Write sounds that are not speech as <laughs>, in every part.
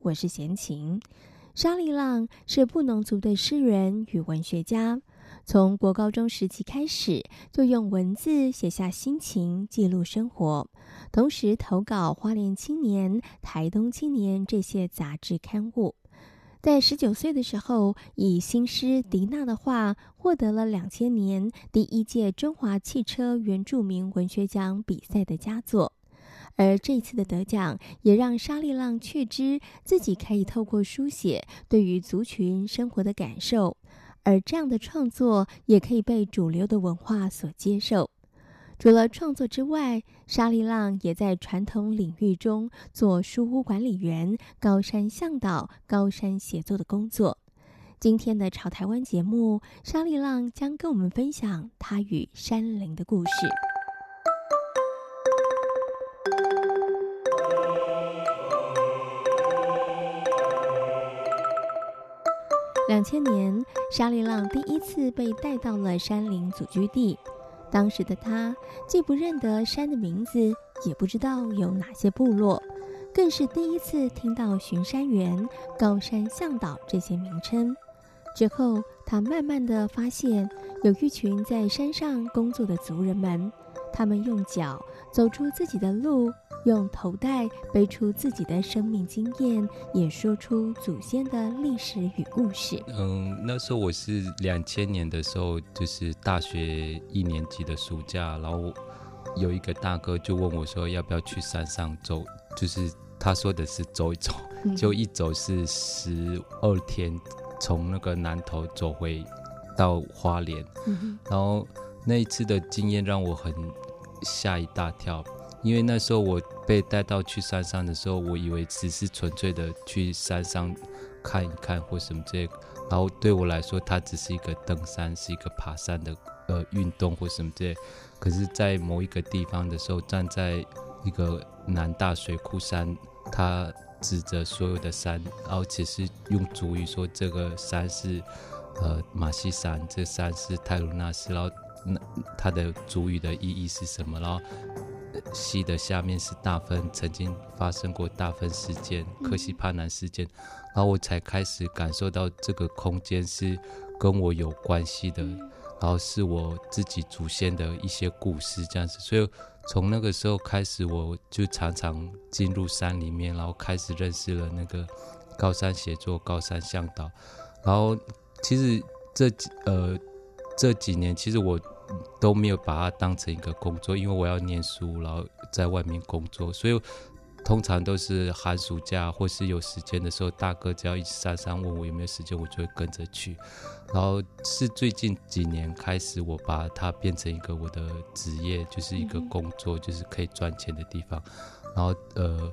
我是闲琴。沙利浪是布农族的诗人与文学家，从国高中时期开始，就用文字写下心情，记录生活，同时投稿《花莲青年》《台东青年》这些杂志刊物。在十九岁的时候，以新诗《迪娜的话》获得了两千年第一届中华汽车原住民文学奖比赛的佳作。而这次的得奖，也让沙利浪确知自己可以透过书写对于族群生活的感受，而这样的创作也可以被主流的文化所接受。除了创作之外，沙利浪也在传统领域中做书屋管理员、高山向导、高山协作的工作。今天的潮台湾节目，沙利浪将跟我们分享他与山林的故事。两千年，沙利浪第一次被带到了山林祖居地。当时的他既不认得山的名字，也不知道有哪些部落，更是第一次听到巡山员、高山向导这些名称。之后，他慢慢地发现，有一群在山上工作的族人们，他们用脚走出自己的路。用头带背出自己的生命经验，也说出祖先的历史与故事。嗯，那时候我是两千年的时候，就是大学一年级的暑假，然后有一个大哥就问我说，要不要去山上走？就是他说的是走一走，就一走是十二天，从那个南头走回到花莲。嗯，然后那一次的经验让我很吓一大跳。因为那时候我被带到去山上的时候，我以为只是纯粹的去山上看一看或什么这些，然后对我来说，它只是一个登山，是一个爬山的呃运动或什么这些。可是，在某一个地方的时候，站在一个南大水库山，他指着所有的山，然后只是用主语说这个山是呃马西山，这山是泰鲁纳斯，然后那它的主语的意义是什么？然后。西的下面是大分，曾经发生过大分事件、科西帕南事件，然后我才开始感受到这个空间是跟我有关系的，然后是我自己祖先的一些故事这样子。所以从那个时候开始，我就常常进入山里面，然后开始认识了那个高山协作、高山向导。然后其实这几呃这几年，其实我。都没有把它当成一个工作，因为我要念书，然后在外面工作，所以通常都是寒暑假或是有时间的时候，大哥只要一山上问我有没有时间，我就会跟着去。然后是最近几年开始，我把它变成一个我的职业，就是一个工作，就是可以赚钱的地方。然后呃。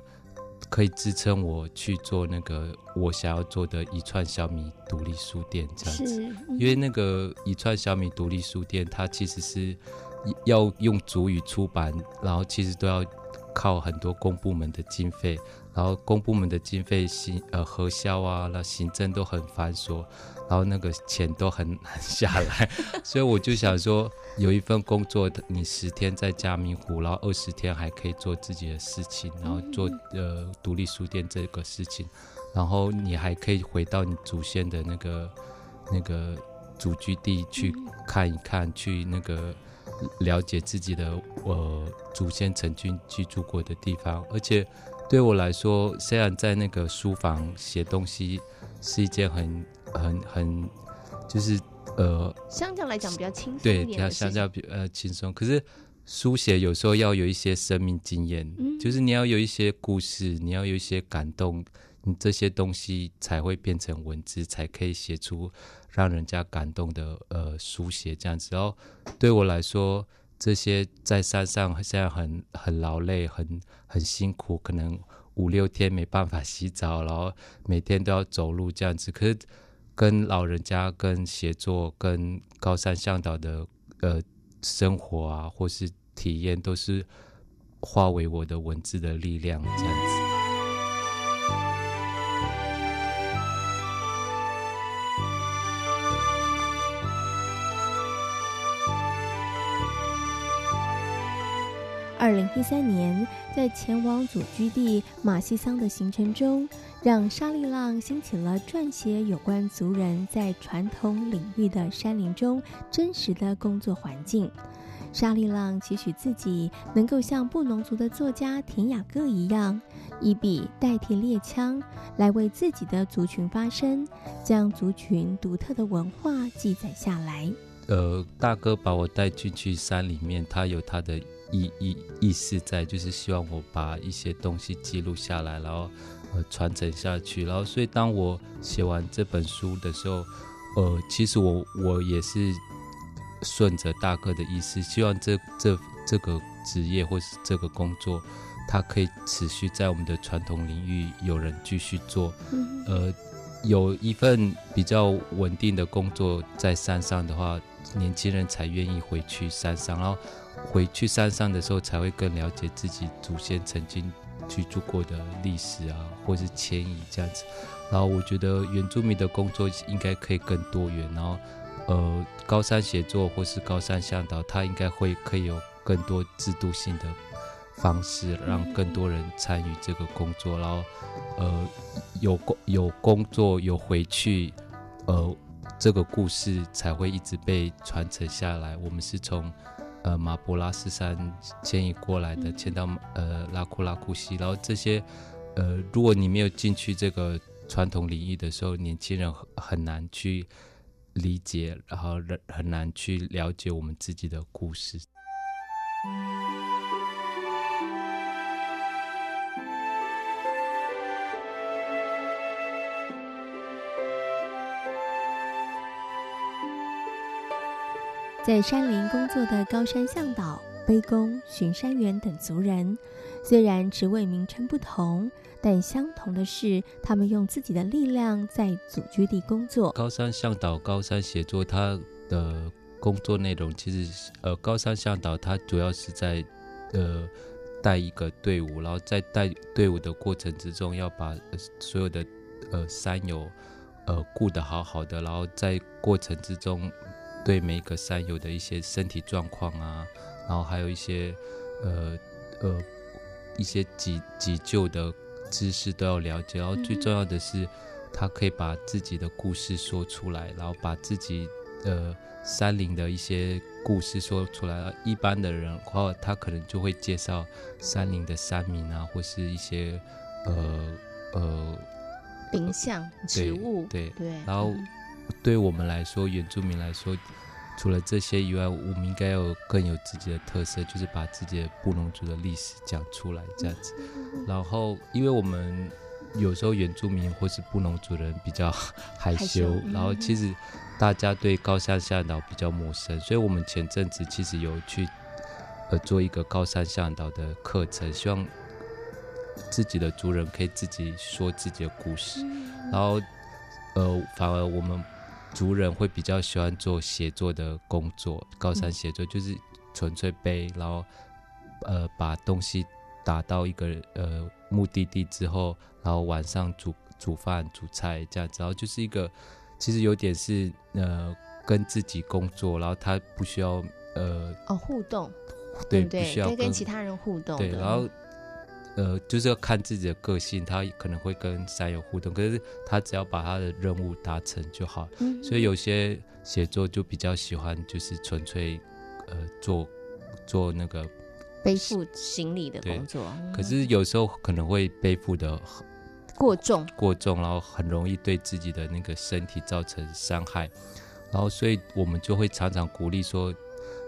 可以支撑我去做那个我想要做的一串小米独立书店这样子，因为那个一串小米独立书店，它其实是要用主语出版，然后其实都要靠很多公部门的经费，然后公部门的经费行呃核销啊，那行政都很繁琐。然后那个钱都很难下来，<laughs> 所以我就想说，有一份工作，你十天在嘉明湖，然后二十天还可以做自己的事情，然后做呃独立书店这个事情，然后你还可以回到你祖先的那个那个祖居地去看一看，去那个了解自己的呃祖先曾经居住过的地方，而且对我来说，虽然在那个书房写东西是一件很。很很，就是呃，相较来讲比较轻松，对，比较相较比呃轻松。可是书写有时候要有一些生命经验，嗯，就是你要有一些故事，你要有一些感动，你这些东西才会变成文字，才可以写出让人家感动的呃书写这样子。然后对我来说，这些在山上现在很很劳累，很很辛苦，可能五六天没办法洗澡，然后每天都要走路这样子。可是跟老人家、跟协作、跟高山向导的呃生活啊，或是体验，都是化为我的文字的力量这样子。二零一三年，在前往祖居地马西桑的行程中，让沙利浪兴起了撰写有关族人在传统领域的山林中真实的工作环境。沙利浪期许自己能够像布农族的作家田雅各一样，以笔代替猎枪，来为自己的族群发声，将族群独特的文化记载下来。呃，大哥把我带进去山里面，他有他的。意意意思在，就是希望我把一些东西记录下来，然后呃传承下去。然后，所以当我写完这本书的时候，呃，其实我我也是顺着大哥的意思，希望这这这个职业或是这个工作，它可以持续在我们的传统领域有人继续做。呃，有一份比较稳定的工作在山上的话，年轻人才愿意回去山上，然后。回去山上的时候，才会更了解自己祖先曾经居住过的历史啊，或是迁移这样子。然后我觉得原住民的工作应该可以更多元。然后，呃，高山协作或是高山向导，他应该会可以有更多制度性的方式，让更多人参与这个工作。然后，呃，有工有工作有回去，呃，这个故事才会一直被传承下来。我们是从。呃，马博拉斯山迁移过来的，迁到呃拉库拉库西，然后这些呃，如果你没有进去这个传统领域的时候，年轻人很很难去理解，然后很很难去了解我们自己的故事。在山林工作的高山向导、背公、巡山员等族人，虽然职位名称不同，但相同的是，他们用自己的力量在祖居地工作。高山向导、高山协作，他的工作内容其实，呃，高山向导他主要是在，呃，带一个队伍，然后在带队伍的过程之中，要把所有的呃山友，呃顾得好好的，然后在过程之中。对每一个山友的一些身体状况啊，然后还有一些呃呃一些急急救的知识都要了解，然后最重要的是，他可以把自己的故事说出来，然后把自己呃山林的一些故事说出来。一般的人的话，他可能就会介绍山林的山民啊，或是一些呃呃林相植物，对对，然后。对我们来说，原住民来说，除了这些以外，我们应该有更有自己的特色，就是把自己的布农族的历史讲出来，这样子。然后，因为我们有时候原住民或是布农族人比较 <laughs> 害羞，害羞，然后其实大家对高山向导比较陌生，所以我们前阵子其实有去呃做一个高山向导的课程，希望自己的族人可以自己说自己的故事，然后呃，反而我们。族人会比较喜欢做协作的工作，高山协作就是纯粹背，然后呃把东西打到一个呃目的地之后，然后晚上煮煮饭煮菜这样子，然后就是一个其实有点是呃跟自己工作，然后他不需要呃哦互动，对，对，对，不需要跟，跟其他人互动，对，然后。呃，就是要看自己的个性，他可能会跟山友互动，可是他只要把他的任务达成就好。嗯，所以有些写作就比较喜欢，就是纯粹呃做做那个背负行李的工作。可是有时候可能会背负的过重，过重，然后很容易对自己的那个身体造成伤害。然后，所以我们就会常常鼓励说，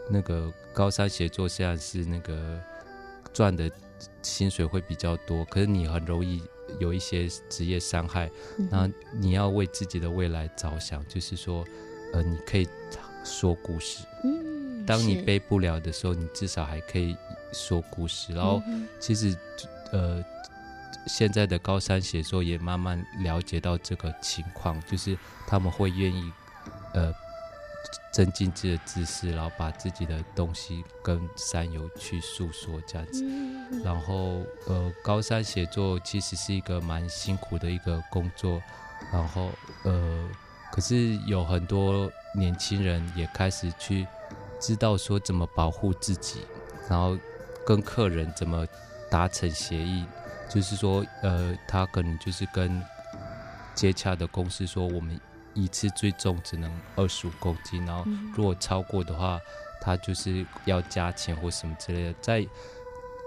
那个高山协作虽然是那个赚的。薪水会比较多，可是你很容易有一些职业伤害。那、嗯、你要为自己的未来着想，就是说，呃，你可以说故事。嗯，当你背不了的时候，你至少还可以说故事。然后，其实，呃，现在的高三写作也慢慢了解到这个情况，就是他们会愿意呃增进自己的知识，然后把自己的东西跟山友去诉说这样子。然后呃，高山写作其实是一个蛮辛苦的一个工作，然后呃，可是有很多年轻人也开始去知道说怎么保护自己，然后跟客人怎么达成协议。就是说，呃，他可能就是跟接洽的公司说，我们一次最重只能二十五公斤，然后如果超过的话，他就是要加钱或什么之类的。在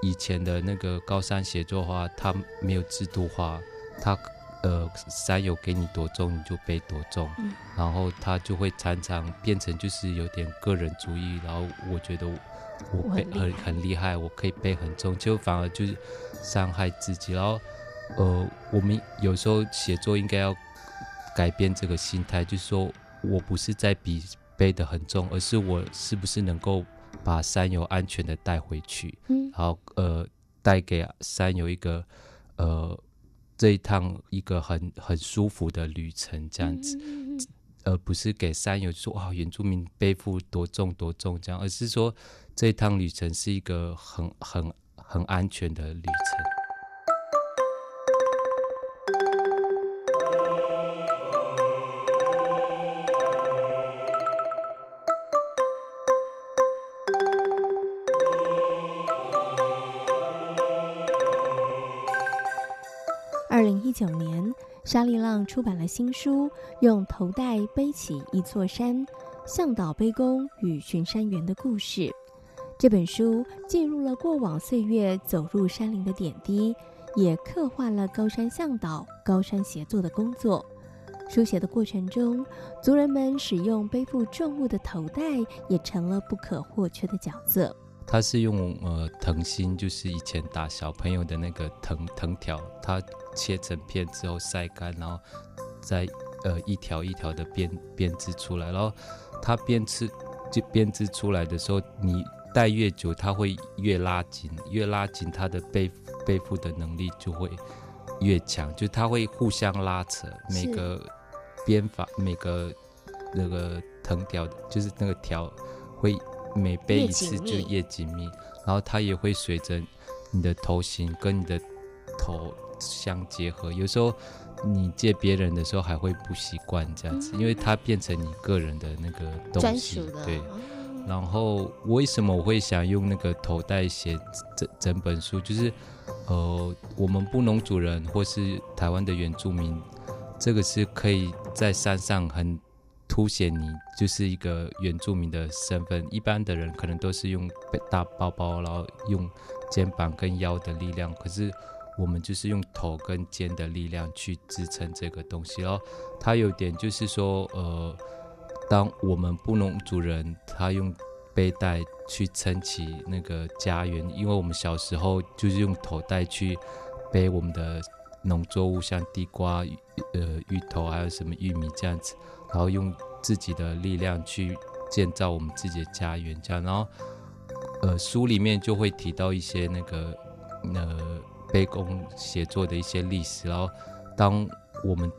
以前的那个高山写作的话，他没有制度化，他呃山友给你多重你就背多重，然后他就会常常变成就是有点个人主义，然后我觉得。我背很很厉害，我可以背很重，就反而就是伤害自己。然后，呃，我们有时候写作应该要改变这个心态，就是说我不是在比背的很重，而是我是不是能够把山友安全的带回去，嗯，然后呃，带给山友一个呃这一趟一个很很舒服的旅程，这样子。嗯而不是给山友说哇，原住民背负多重多重这样，而是说这一趟旅程是一个很很很安全的旅程。二零一九年。沙利浪出版了新书《用头带背起一座山：向导背弓与巡山员的故事》。这本书记录了过往岁月走入山林的点滴，也刻画了高山向导、高山协作的工作。书写的过程中，族人们使用背负重物的头带，也成了不可或缺的角色。他是用呃藤心，就是以前打小朋友的那个藤藤条，它切成片之后晒干，然后再呃一条一条的编编织出来。然后它编织就编织出来的时候，你戴越久，它会越拉紧，越拉紧，它的背背负的能力就会越强，就它会互相拉扯，每个编法每个那个藤条就是那个条会。每背一次就越紧密，然后它也会随着你的头型跟你的头相结合。有时候你借别人的时候还会不习惯这样子，因为它变成你个人的那个东西。对。然后为什么我会想用那个头带写整整本书？就是呃，我们布农族人或是台湾的原住民，这个是可以在山上很。凸显你就是一个原住民的身份。一般的人可能都是用大包包，然后用肩膀跟腰的力量，可是我们就是用头跟肩的力量去支撑这个东西。然后它有点就是说，呃，当我们布农族人，他用背带去撑起那个家园，因为我们小时候就是用头带去背我们的农作物，像地瓜、呃芋头，还有什么玉米这样子。然后用自己的力量去建造我们自己的家园，这样。然后，呃，书里面就会提到一些那个，呃，卑躬写作的一些历史。然后，当我们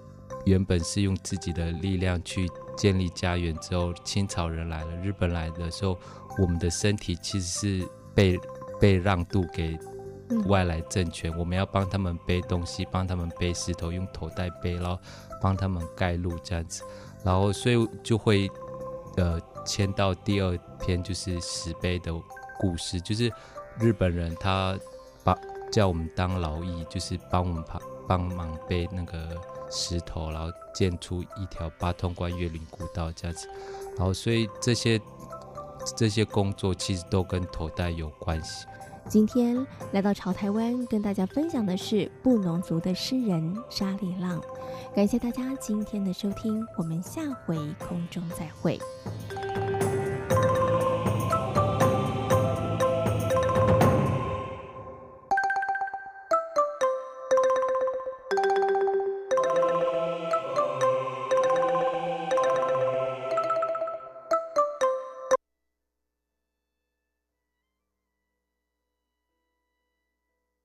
原本是用自己的力量去建立家园之后，清朝人来了，日本来的时候，我们的身体其实是被被让渡给外来政权。我们要帮他们背东西，帮他们背石头，用头带背，然后帮他们盖路，这样子。然后，所以就会，呃，签到第二篇就是石碑的故事，就是日本人他把叫我们当劳役，就是帮我们帮帮忙背那个石头，然后建出一条八通关越岭古道这样子。然后，所以这些这些工作其实都跟头带有关系。今天来到潮台湾，跟大家分享的是布农族的诗人沙里浪。感谢大家今天的收听，我们下回空中再会。